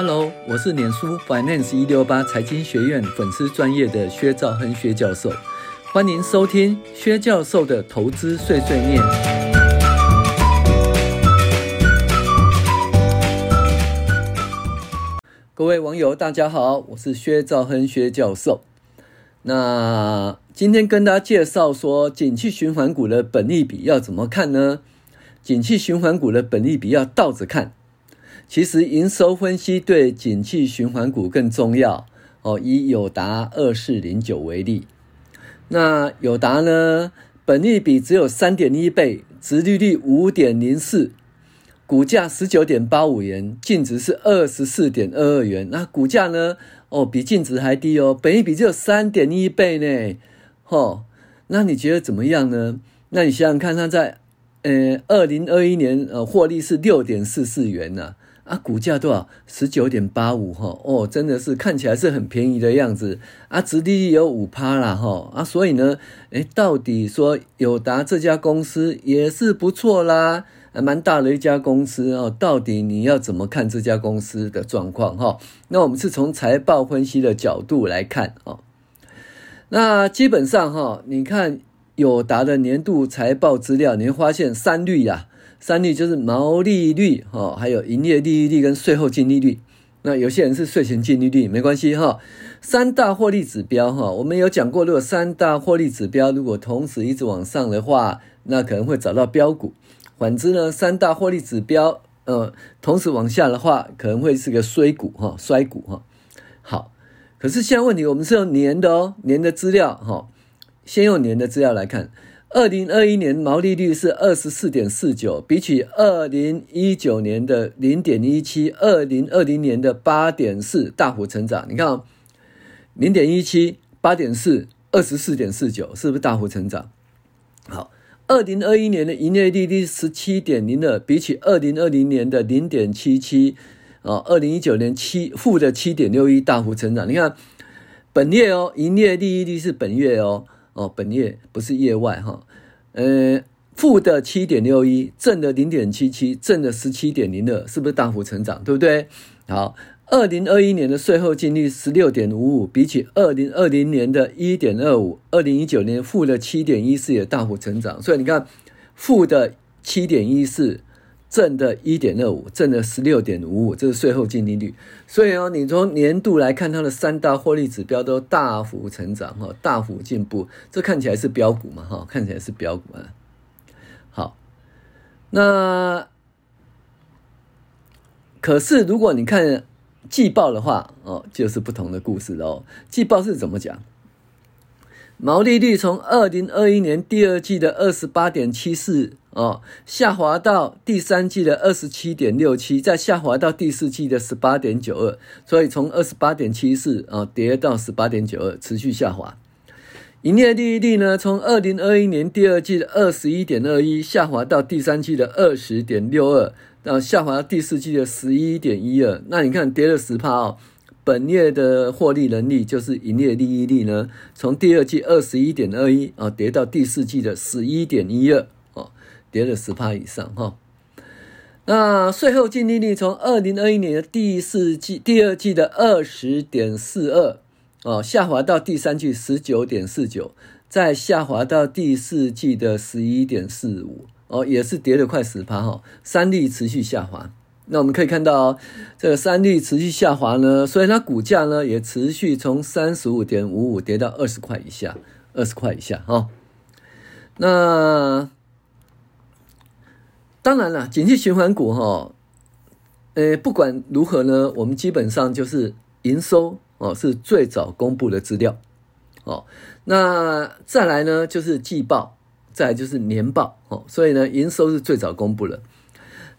Hello，我是脸书 Finance 一六八财经学院粉丝专业的薛兆亨薛教授，欢迎收听薛教授的投资碎碎念。各位网友，大家好，我是薛兆亨薛教授。那今天跟大家介绍说，景气循环股的本利比要怎么看呢？景气循环股的本利比要倒着看。其实营收分析对景气循环股更重要哦。以友达二四零九为例，那友达呢，本益比只有三点一倍，殖利率五点零四，股价十九点八五元，净值是二十四点二二元。那股价呢？哦，比净值还低哦，本益比只有三点一倍呢。哦，那你觉得怎么样呢？那你想想看，它在呃二零二一年呃获利是六点四四元呢、啊。啊，股价多少？十九点八五哈哦，真的是看起来是很便宜的样子啊，殖利率有五趴啦哈啊，所以呢，诶，到底说友达这家公司也是不错啦，还蛮大的一家公司哦，到底你要怎么看这家公司的状况哈？那我们是从财报分析的角度来看哦，那基本上哈，你看友达的年度财报资料，你会发现三率呀。三率就是毛利率哈，还有营业利益率跟税后净利率。那有些人是税前净利率，没关系哈。三大获利指标哈，我们有讲过，如果三大获利指标如果同时一直往上的话，那可能会找到标股。反之呢，三大获利指标呃同时往下的话，可能会是个衰股哈，衰股哈。好，可是现在问题，我们是用年的哦，年的资料哈，先用年的资料来看。二零二一年毛利率是二十四点四九，比起二零一九年的零点一七，二零二零年的八点四大幅成长。你看哦，零点一七、八点四、二十四点四九，是不是大幅成长？好，二零二一年的营业利率十七点零二，比起二零二零年的零点七七，啊，二零一九年七负的七点六一大幅成长。你看本月哦，营业利率是本月哦。哦，本月不是业外哈，呃，负的七点六一，正的零点七七，正的十七点零二，是不是大幅成长？对不对？好，二零二一年的税后净利十六点五五，比起二零二零年的一点二五，二零一九年负的七点一四也大幅成长。所以你看，负的七点一四。正的一点二五，正的十六点五五，这是税后净利率。所以哦，你从年度来看，它的三大获利指标都大幅成长，哈，大幅进步。这看起来是标股嘛，哈，看起来是标股啊。好，那可是如果你看季报的话，哦，就是不同的故事喽。季报是怎么讲？毛利率从二零二一年第二季的二十八点七四哦，下滑到第三季的二十七点六七，再下滑到第四季的十八点九二，所以从二十八点七四啊跌到十八点九二，持续下滑。营业利益率呢，从二零二一年第二季的二十一点二一，下滑到第三季的二十点六二，然后下滑到第四季的十一点一二。那你看跌了十趴哦。本业的获利能力就是营业利益率呢，从第二季二十一点二一啊跌到第四季的十一点一二，跌了十趴以上哈。那税后净利率从二零二一年的第四季第二季的二十点四二哦，下滑到第三季十九点四九，再下滑到第四季的十一点四五哦，也是跌了快十趴哈，三率持续下滑。那我们可以看到，这个三利持续下滑呢，所以它股价呢也持续从三十五点五五跌到二十块以下，二十块以下哈。那当然了，景气循环股哈，呃，不管如何呢，我们基本上就是营收哦是最早公布的资料哦。那再来呢就是季报，再来就是年报哦，所以呢营收是最早公布的。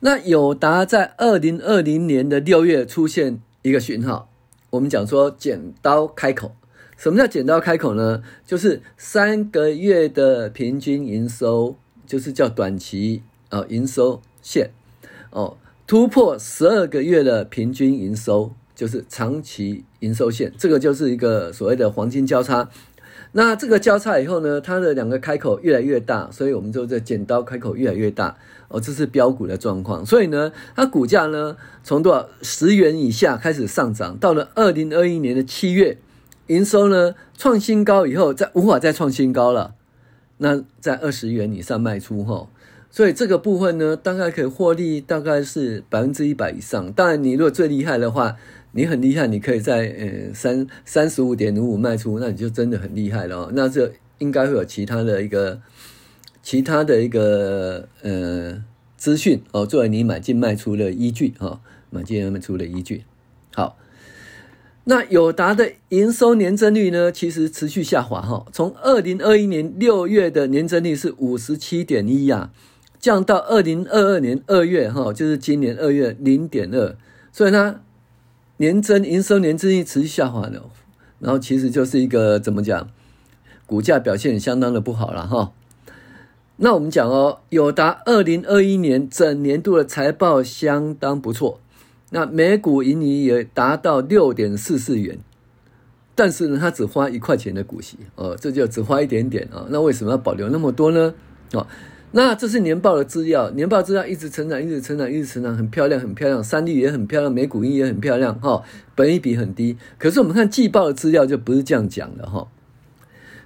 那友达在二零二零年的六月出现一个讯号，我们讲说剪刀开口。什么叫剪刀开口呢？就是三个月的平均营收，就是叫短期啊营收线哦，突破十二个月的平均营收，就是长期营收线。这个就是一个所谓的黄金交叉。那这个交叉以后呢，它的两个开口越来越大，所以我们就这剪刀开口越来越大哦，这是标股的状况。所以呢，它股价呢从多少十元以下开始上涨，到了二零二一年的七月，营收呢创新高以后，再无法再创新高了。那在二十元以上卖出哈，所以这个部分呢，大概可以获利大概是百分之一百以上。当然，你如果最厉害的话。你很厉害，你可以在呃三三十五点五五卖出，那你就真的很厉害了。那这应该会有其他的一个其他的一个呃资讯哦，作为你买进卖出的依据哈、哦，买进卖出的依据。好，那友达的营收年增率呢，其实持续下滑哈，从二零二一年六月的年增率是五十七点一呀，降到二零二二年二月哈，就是今年二月零点二，所以呢。年增营收年增率持续下滑的，然后其实就是一个怎么讲，股价表现相当的不好了哈。那我们讲哦，友达二零二一年整年度的财报相当不错，那每股盈余也达到六点四四元，但是呢，它只花一块钱的股息哦，这就只花一点点啊。那为什么要保留那么多呢？哦。那这是年报的资料，年报资料一直成长，一直成长，一直成长，很漂亮，很漂亮，三率也很漂亮，每股盈也很漂亮，哈，本益比很低。可是我们看季报的资料就不是这样讲的，哈。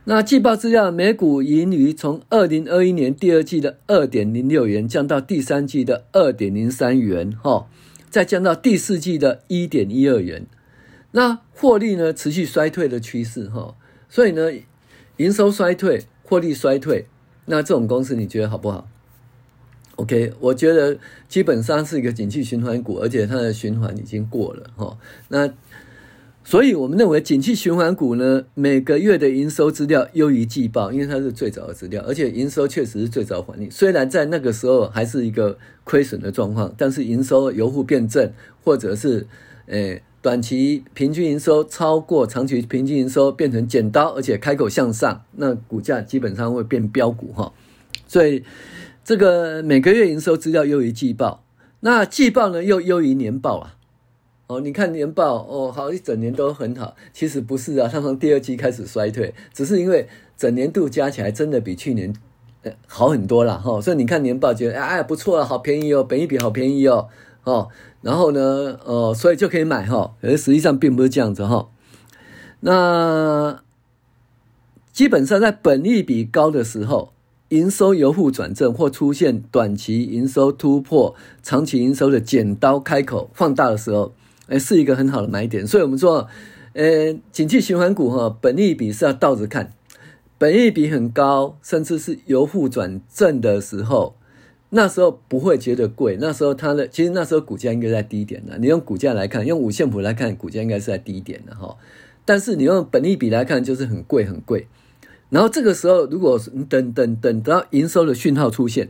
那季报资料，每股盈余从二零二一年第二季的二点零六元降到第三季的二点零三元，哈，再降到第四季的一点一二元。那获利呢，持续衰退的趋势，哈，所以呢，营收衰退，获利衰退。那这种公司你觉得好不好？OK，我觉得基本上是一个景气循环股，而且它的循环已经过了哈。那所以我们认为景气循环股呢，每个月的营收资料优于季报，因为它是最早的资料，而且营收确实是最早反应。虽然在那个时候还是一个亏损的状况，但是营收由负变正，或者是诶。短期平均营收超过长期平均营收，变成剪刀，而且开口向上，那股价基本上会变标股哈。所以这个每个月营收资料优于季报，那季报呢又优于年报啊。哦，你看年报哦，好一整年都很好，其实不是啊，它从第二季开始衰退，只是因为整年度加起来真的比去年好很多了哈。所以你看年报觉得哎不错啊，好便宜哦，本益比好便宜哦。哦，然后呢，呃，所以就可以买哈，而实际上并不是这样子哈。那基本上在本利比高的时候，营收由负转正或出现短期营收突破长期营收的剪刀开口放大的时候，哎，是一个很好的买点。所以我们说，呃，景气循环股哈，本利比是要倒着看，本益比很高，甚至是由负转正的时候。那时候不会觉得贵，那时候它的其实那时候股价应该在低点的。你用股价来看，用五线谱来看，股价应该是在低点的哈。但是你用本益比来看，就是很贵很贵。然后这个时候，如果你等等等到营收的讯号出现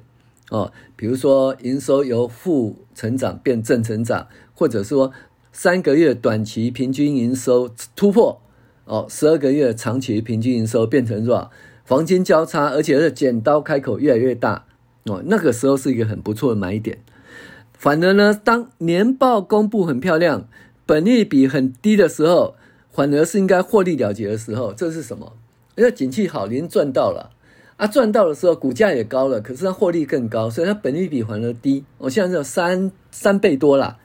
哦，比如说营收由负成长变正成长，或者说三个月短期平均营收突破哦，十二个月长期平均营收变成多少？黄金交叉，而且是剪刀开口越来越大。哦，那个时候是一个很不错的买点。反而呢，当年报公布很漂亮，本利比很低的时候，反而是应该获利了结的时候。这是什么？因为景气好，您赚到了啊，赚到的时候股价也高了，可是它获利更高，所以它本利比反而低。我现在只有三三倍多了。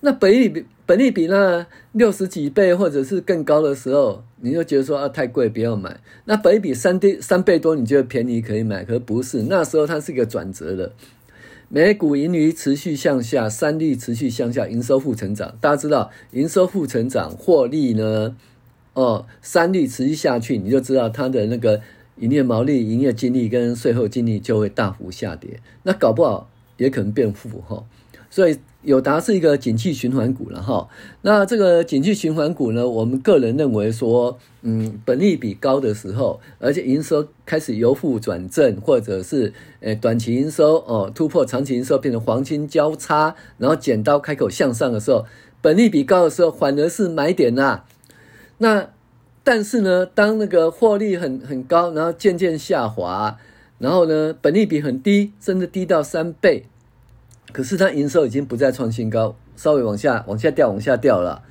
那本利比本利比呢，六十几倍或者是更高的时候，你就觉得说啊太贵，不要买。那本益比三倍三倍多，你觉得便宜可以买，可不是。那时候它是一个转折的，每股盈余持续向下，三率持续向下，营收负成长。大家知道营收负成长，获利呢，哦，三率持续下去，你就知道它的那个营业毛利、营业净利跟税后净利就会大幅下跌。那搞不好也可能变负哈，所以。友达是一个景气循环股了哈，那这个景气循环股呢，我们个人认为说，嗯，本利比高的时候，而且营收开始由负转正，或者是呃短期营收哦突破长期营收变成黄金交叉，然后剪刀开口向上的时候，本利比高的时候反而是买点呐。那但是呢，当那个获利很很高，然后渐渐下滑，然后呢，本利比很低，甚至低到三倍。可是它营收已经不再创新高，稍微往下往下掉，往下掉了。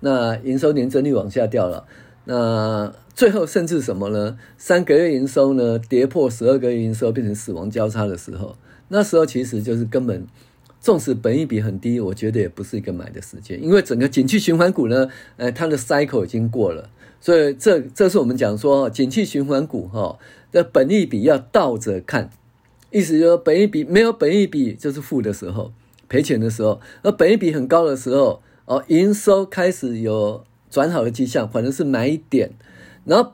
那营收年增率往下掉了。那最后甚至什么呢？三个月营收呢跌破十二个月营收，变成死亡交叉的时候，那时候其实就是根本，纵使本益比很低，我觉得也不是一个买的时间，因为整个景气循环股呢，呃，它的 cycle 已经过了，所以这这是我们讲说景气循环股哈的本益比要倒着看，意思就是本益比没有本益比就是负的时候，赔钱的时候，而本益比很高的时候，哦，营收开始有。转好的迹象，反正是买点，然后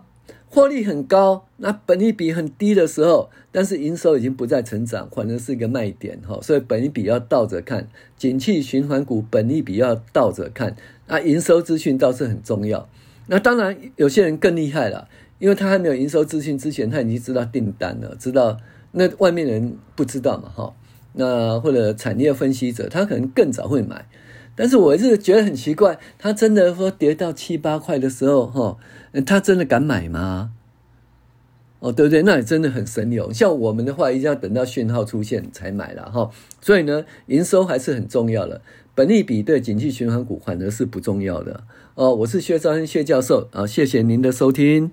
获利很高，那本益比很低的时候，但是营收已经不再成长，反正是一个卖点哈，所以本益比要倒着看，景气循环股本益比要倒着看，那，营收资讯倒是很重要。那当然有些人更厉害了，因为他还没有营收资讯之前，他已经知道订单了，知道那外面人不知道嘛哈，那或者产业分析者，他可能更早会买。但是我是觉得很奇怪，他真的说跌到七八块的时候，哈，他真的敢买吗？哦，对不对？那也真的很神勇。像我们的话，一定要等到讯号出现才买了哈。所以呢，营收还是很重要的，本利比对景气循环股反而是不重要的。哦，我是薛兆恩薛教授啊，谢谢您的收听。